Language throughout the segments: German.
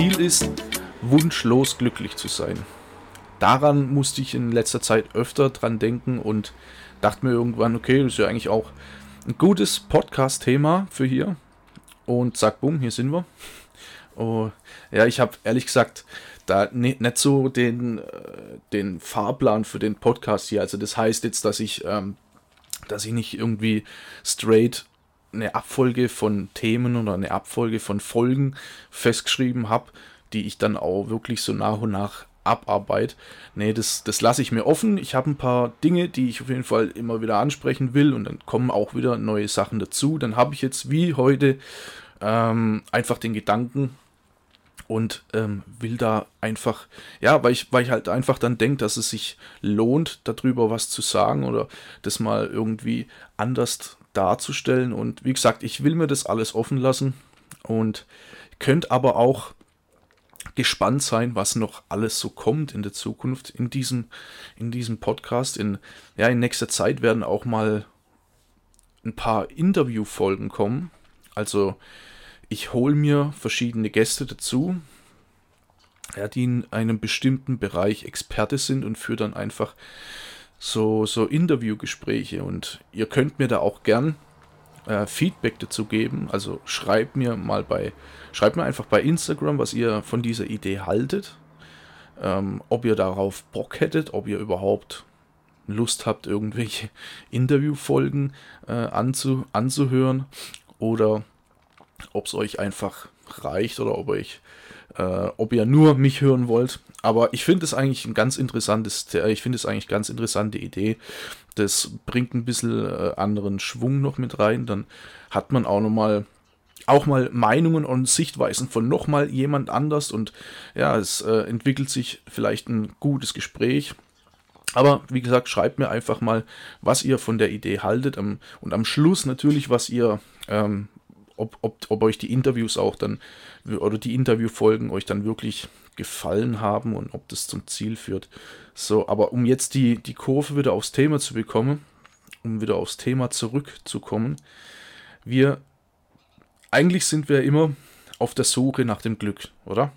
Ziel ist, wunschlos glücklich zu sein. Daran musste ich in letzter Zeit öfter dran denken und dachte mir irgendwann, okay, das ist ja eigentlich auch ein gutes Podcast-Thema für hier. Und zack, bumm, hier sind wir. Oh, ja, ich habe ehrlich gesagt da nicht, so den, äh, den Fahrplan für den Podcast hier. Also das heißt jetzt, dass ich, ähm, dass ich nicht irgendwie straight eine Abfolge von Themen oder eine Abfolge von Folgen festgeschrieben habe, die ich dann auch wirklich so nach und nach abarbeite. Nee, das, das lasse ich mir offen. Ich habe ein paar Dinge, die ich auf jeden Fall immer wieder ansprechen will und dann kommen auch wieder neue Sachen dazu. Dann habe ich jetzt wie heute ähm, einfach den Gedanken und ähm, will da einfach, ja, weil ich, weil ich halt einfach dann denke, dass es sich lohnt, darüber was zu sagen oder das mal irgendwie anders darzustellen. Und wie gesagt, ich will mir das alles offen lassen und könnt aber auch gespannt sein, was noch alles so kommt in der Zukunft in diesem, in diesem Podcast. In, ja, in nächster Zeit werden auch mal ein paar Interviewfolgen kommen. Also ich hole mir verschiedene Gäste dazu, ja, die in einem bestimmten Bereich Experte sind und führe dann einfach so, so Interviewgespräche und ihr könnt mir da auch gern äh, Feedback dazu geben. Also schreibt mir mal bei, schreibt mir einfach bei Instagram, was ihr von dieser Idee haltet. Ähm, ob ihr darauf Bock hättet, ob ihr überhaupt Lust habt, irgendwelche Interviewfolgen äh, anzu, anzuhören oder ob es euch einfach reicht oder ob euch äh, ob ihr nur mich hören wollt. Aber ich finde es eigentlich ein ganz interessantes, ich finde es eigentlich ganz interessante Idee. Das bringt ein bisschen äh, anderen Schwung noch mit rein. Dann hat man auch noch mal auch mal Meinungen und Sichtweisen von noch mal jemand anders und ja, es äh, entwickelt sich vielleicht ein gutes Gespräch. Aber wie gesagt, schreibt mir einfach mal, was ihr von der Idee haltet und am Schluss natürlich, was ihr ähm, ob, ob, ob euch die Interviews auch dann oder die Interviewfolgen euch dann wirklich gefallen haben und ob das zum Ziel führt. So, aber um jetzt die, die Kurve wieder aufs Thema zu bekommen, um wieder aufs Thema zurückzukommen, wir eigentlich sind wir immer auf der Suche nach dem Glück, oder?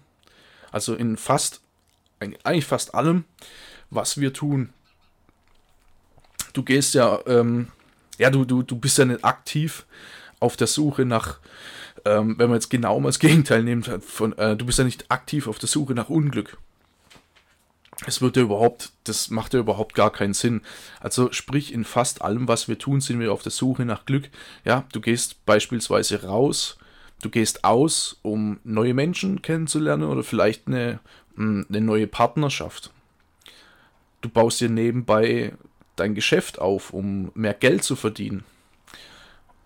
Also in fast, eigentlich fast allem, was wir tun. Du gehst ja, ähm, ja, du, du, du bist ja nicht aktiv auf der Suche nach, ähm, wenn man jetzt genau mal das Gegenteil nimmt, von, äh, du bist ja nicht aktiv auf der Suche nach Unglück. Es wird ja überhaupt, das macht ja überhaupt gar keinen Sinn. Also sprich, in fast allem, was wir tun, sind wir auf der Suche nach Glück. Ja, du gehst beispielsweise raus, du gehst aus, um neue Menschen kennenzulernen oder vielleicht eine, hm, eine neue Partnerschaft. Du baust dir nebenbei dein Geschäft auf, um mehr Geld zu verdienen.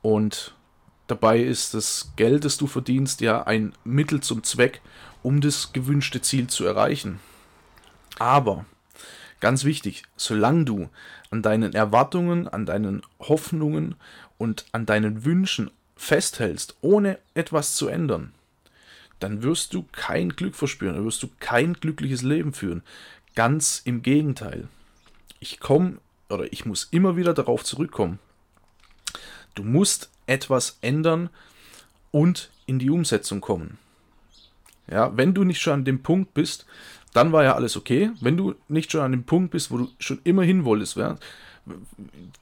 Und Dabei ist das Geld, das du verdienst, ja ein Mittel zum Zweck, um das gewünschte Ziel zu erreichen. Aber, ganz wichtig, solange du an deinen Erwartungen, an deinen Hoffnungen und an deinen Wünschen festhältst, ohne etwas zu ändern, dann wirst du kein Glück verspüren, dann wirst du kein glückliches Leben führen. Ganz im Gegenteil. Ich komme oder ich muss immer wieder darauf zurückkommen. Du musst etwas ändern und in die Umsetzung kommen. Ja, wenn du nicht schon an dem Punkt bist, dann war ja alles okay. Wenn du nicht schon an dem Punkt bist, wo du schon immer hin wolltest, ja,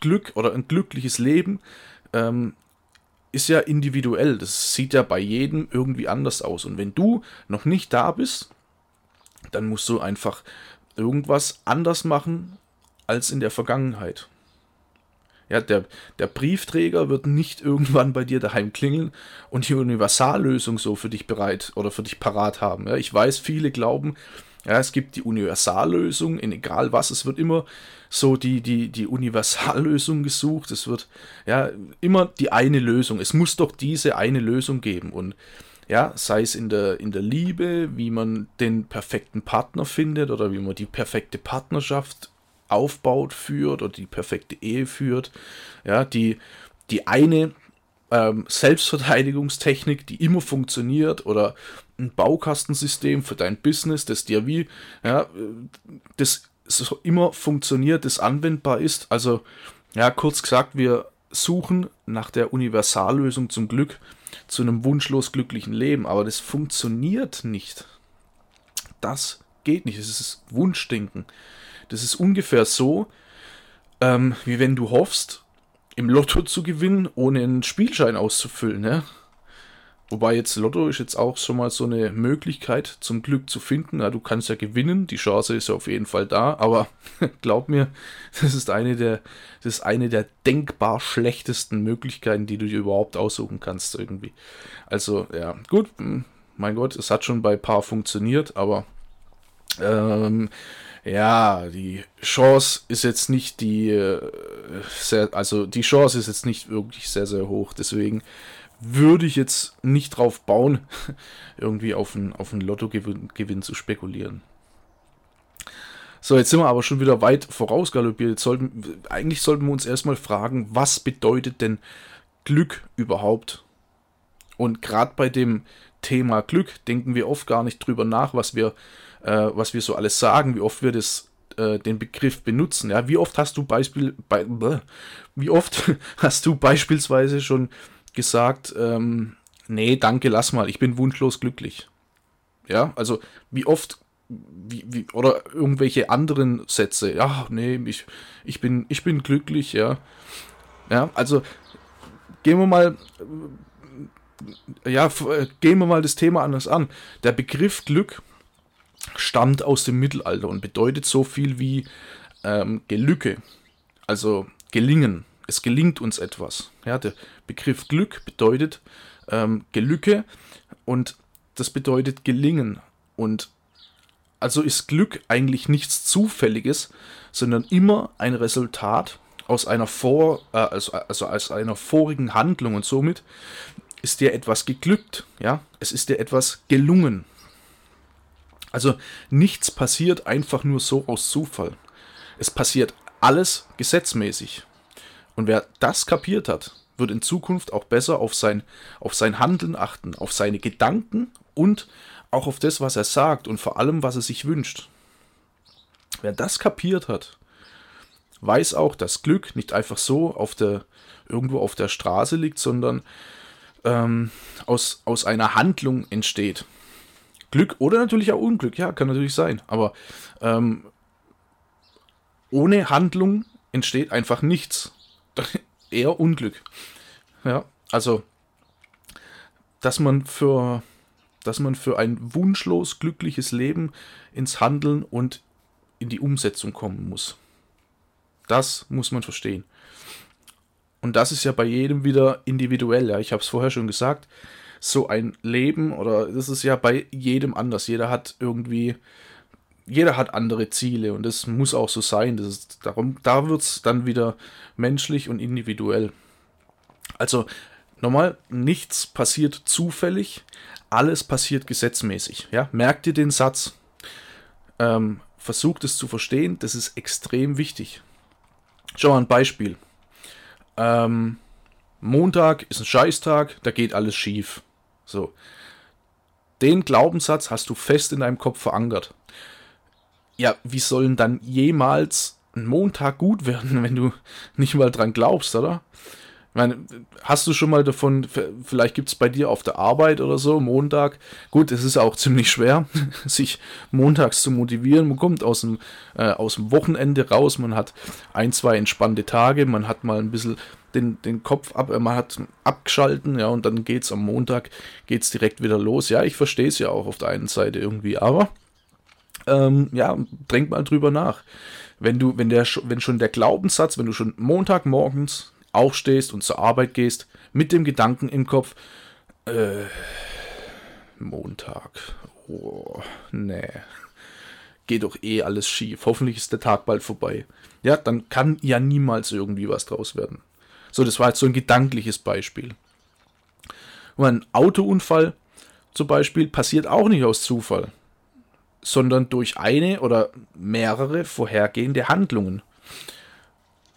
Glück oder ein glückliches Leben ähm, ist ja individuell. Das sieht ja bei jedem irgendwie anders aus. Und wenn du noch nicht da bist, dann musst du einfach irgendwas anders machen als in der Vergangenheit. Ja, der, der Briefträger wird nicht irgendwann bei dir daheim klingeln und die Universallösung so für dich bereit oder für dich parat haben. Ja, ich weiß, viele glauben, ja, es gibt die Universallösung, in egal was, es wird immer so die, die, die Universallösung gesucht, es wird ja immer die eine Lösung, es muss doch diese eine Lösung geben. Und Ja, sei es in der, in der Liebe, wie man den perfekten Partner findet oder wie man die perfekte Partnerschaft aufbaut, führt oder die perfekte Ehe führt. Ja, die, die eine ähm, Selbstverteidigungstechnik, die immer funktioniert oder ein Baukastensystem für dein Business, das dir wie, ja, das so immer funktioniert, das anwendbar ist. Also, ja, kurz gesagt, wir suchen nach der Universallösung zum Glück zu einem wunschlos glücklichen Leben, aber das funktioniert nicht. Das geht nicht. Das ist Wunschdenken. Das ist ungefähr so, ähm, wie wenn du hoffst, im Lotto zu gewinnen, ohne einen Spielschein auszufüllen. Ne? Wobei jetzt Lotto ist jetzt auch schon mal so eine Möglichkeit zum Glück zu finden. Ja, du kannst ja gewinnen, die Chance ist ja auf jeden Fall da, aber glaub mir, das ist eine der, das ist eine der denkbar schlechtesten Möglichkeiten, die du dir überhaupt aussuchen kannst irgendwie. Also ja, gut, hm, mein Gott, es hat schon bei paar funktioniert, aber ähm, ja, die Chance ist jetzt nicht die, äh, sehr, also die Chance ist jetzt nicht wirklich sehr, sehr hoch. Deswegen würde ich jetzt nicht drauf bauen, irgendwie auf einen, auf einen Lottogewinn zu spekulieren. So, jetzt sind wir aber schon wieder weit vorausgaloppiert. sollten, eigentlich sollten wir uns erstmal fragen, was bedeutet denn Glück überhaupt? Und gerade bei dem Thema Glück denken wir oft gar nicht drüber nach, was wir, äh, was wir so alles sagen, wie oft wir das, äh, den Begriff benutzen. Ja, wie oft hast du Beispiel, bei, wie oft hast du beispielsweise schon gesagt, ähm, nee, danke, lass mal, ich bin wunschlos glücklich. Ja, also wie oft, wie, wie, oder irgendwelche anderen Sätze, ja, nee, ich, ich, bin, ich bin glücklich, ja. Ja, also gehen wir mal, ja, äh, gehen wir mal das Thema anders an. Der Begriff Glück stammt aus dem Mittelalter und bedeutet so viel wie ähm, Gelücke, also gelingen es gelingt uns etwas. Ja, der Begriff Glück bedeutet ähm, Gelücke und das bedeutet gelingen. Und also ist Glück eigentlich nichts Zufälliges, sondern immer ein Resultat aus einer vor, äh, also, also aus einer vorigen Handlung und somit ist dir etwas geglückt, ja, es ist dir etwas gelungen. Also nichts passiert einfach nur so aus Zufall. Es passiert alles gesetzmäßig. Und wer das kapiert hat, wird in Zukunft auch besser auf sein, auf sein Handeln achten, auf seine Gedanken und auch auf das, was er sagt und vor allem, was er sich wünscht. Wer das kapiert hat, weiß auch, dass Glück nicht einfach so auf der, irgendwo auf der Straße liegt, sondern ähm, aus, aus einer Handlung entsteht. Glück oder natürlich auch Unglück, ja, kann natürlich sein, aber ähm, ohne Handlung entsteht einfach nichts. eher Unglück. Ja, also, dass man für, dass man für ein wunschlos glückliches Leben ins Handeln und in die Umsetzung kommen muss. Das muss man verstehen. Und das ist ja bei jedem wieder individuell. Ja, ich habe es vorher schon gesagt. So ein Leben oder das ist ja bei jedem anders. Jeder hat irgendwie jeder hat andere Ziele und das muss auch so sein. Das ist, darum, da wird es dann wieder menschlich und individuell. Also nochmal, nichts passiert zufällig, alles passiert gesetzmäßig. Ja? Merkt ihr den Satz, ähm, versucht es zu verstehen, das ist extrem wichtig. Schau mal ein Beispiel. Ähm, Montag ist ein Scheißtag, da geht alles schief. So. Den Glaubenssatz hast du fest in deinem Kopf verankert ja, wie sollen dann jemals ein Montag gut werden, wenn du nicht mal dran glaubst, oder? Ich meine, hast du schon mal davon, vielleicht gibt es bei dir auf der Arbeit oder so, Montag, gut, es ist auch ziemlich schwer, sich montags zu motivieren. Man kommt aus dem, äh, aus dem Wochenende raus, man hat ein, zwei entspannte Tage, man hat mal ein bisschen den, den Kopf ab, äh, man hat abgeschalten, ja, und dann geht es am Montag, geht es direkt wieder los. Ja, ich verstehe es ja auch auf der einen Seite irgendwie, aber ähm, ja, denk mal drüber nach. Wenn du, wenn der, wenn schon der Glaubenssatz, wenn du schon Montagmorgens aufstehst und zur Arbeit gehst, mit dem Gedanken im Kopf, äh, Montag, oh, nee, geht doch eh alles schief. Hoffentlich ist der Tag bald vorbei. Ja, dann kann ja niemals irgendwie was draus werden. So, das war jetzt so ein gedankliches Beispiel. Und ein Autounfall zum Beispiel passiert auch nicht aus Zufall, sondern durch eine oder mehrere vorhergehende Handlungen.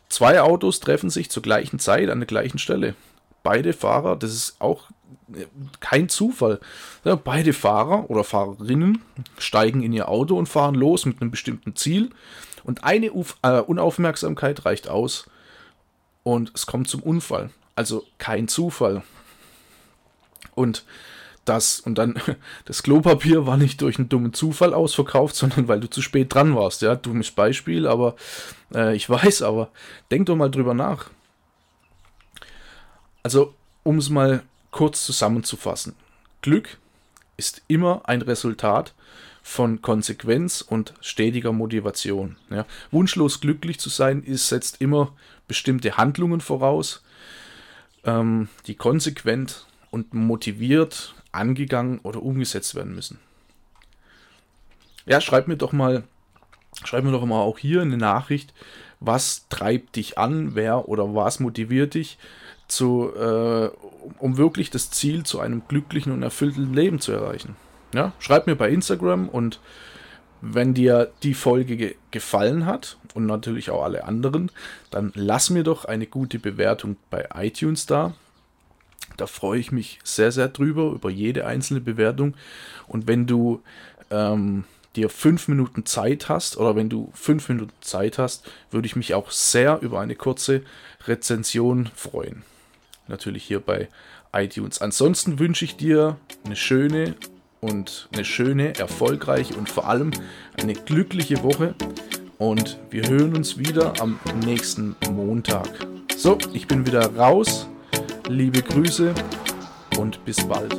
Zwei Autos treffen sich zur gleichen Zeit an der gleichen Stelle. Beide Fahrer, das ist auch äh, kein Zufall. Beide Fahrer oder Fahrerinnen steigen in ihr Auto und fahren los mit einem bestimmten Ziel. Und eine äh, Unaufmerksamkeit reicht aus und es kommt zum Unfall. Also kein Zufall. Und das, und dann, das Klopapier war nicht durch einen dummen Zufall ausverkauft, sondern weil du zu spät dran warst. Ja, dummes Beispiel, aber äh, ich weiß, aber denk doch mal drüber nach. Also, um es mal kurz zusammenzufassen. Glück ist immer ein Resultat von Konsequenz und stetiger Motivation. Ja. Wunschlos glücklich zu sein, ist, setzt immer bestimmte Handlungen voraus, ähm, die konsequent und motiviert angegangen oder umgesetzt werden müssen. Ja, schreib mir doch mal, schreib mir doch mal auch hier eine Nachricht, was treibt dich an, wer oder was motiviert dich, zu, äh, um wirklich das Ziel zu einem glücklichen und erfüllten Leben zu erreichen. Ja, schreib mir bei Instagram und wenn dir die Folge ge gefallen hat und natürlich auch alle anderen, dann lass mir doch eine gute Bewertung bei iTunes da. Da freue ich mich sehr, sehr drüber, über jede einzelne Bewertung. Und wenn du ähm, dir fünf Minuten Zeit hast oder wenn du fünf Minuten Zeit hast, würde ich mich auch sehr über eine kurze Rezension freuen. Natürlich hier bei iTunes. Ansonsten wünsche ich dir eine schöne und eine schöne, erfolgreiche und vor allem eine glückliche Woche. Und wir hören uns wieder am nächsten Montag. So, ich bin wieder raus. Liebe Grüße und bis bald.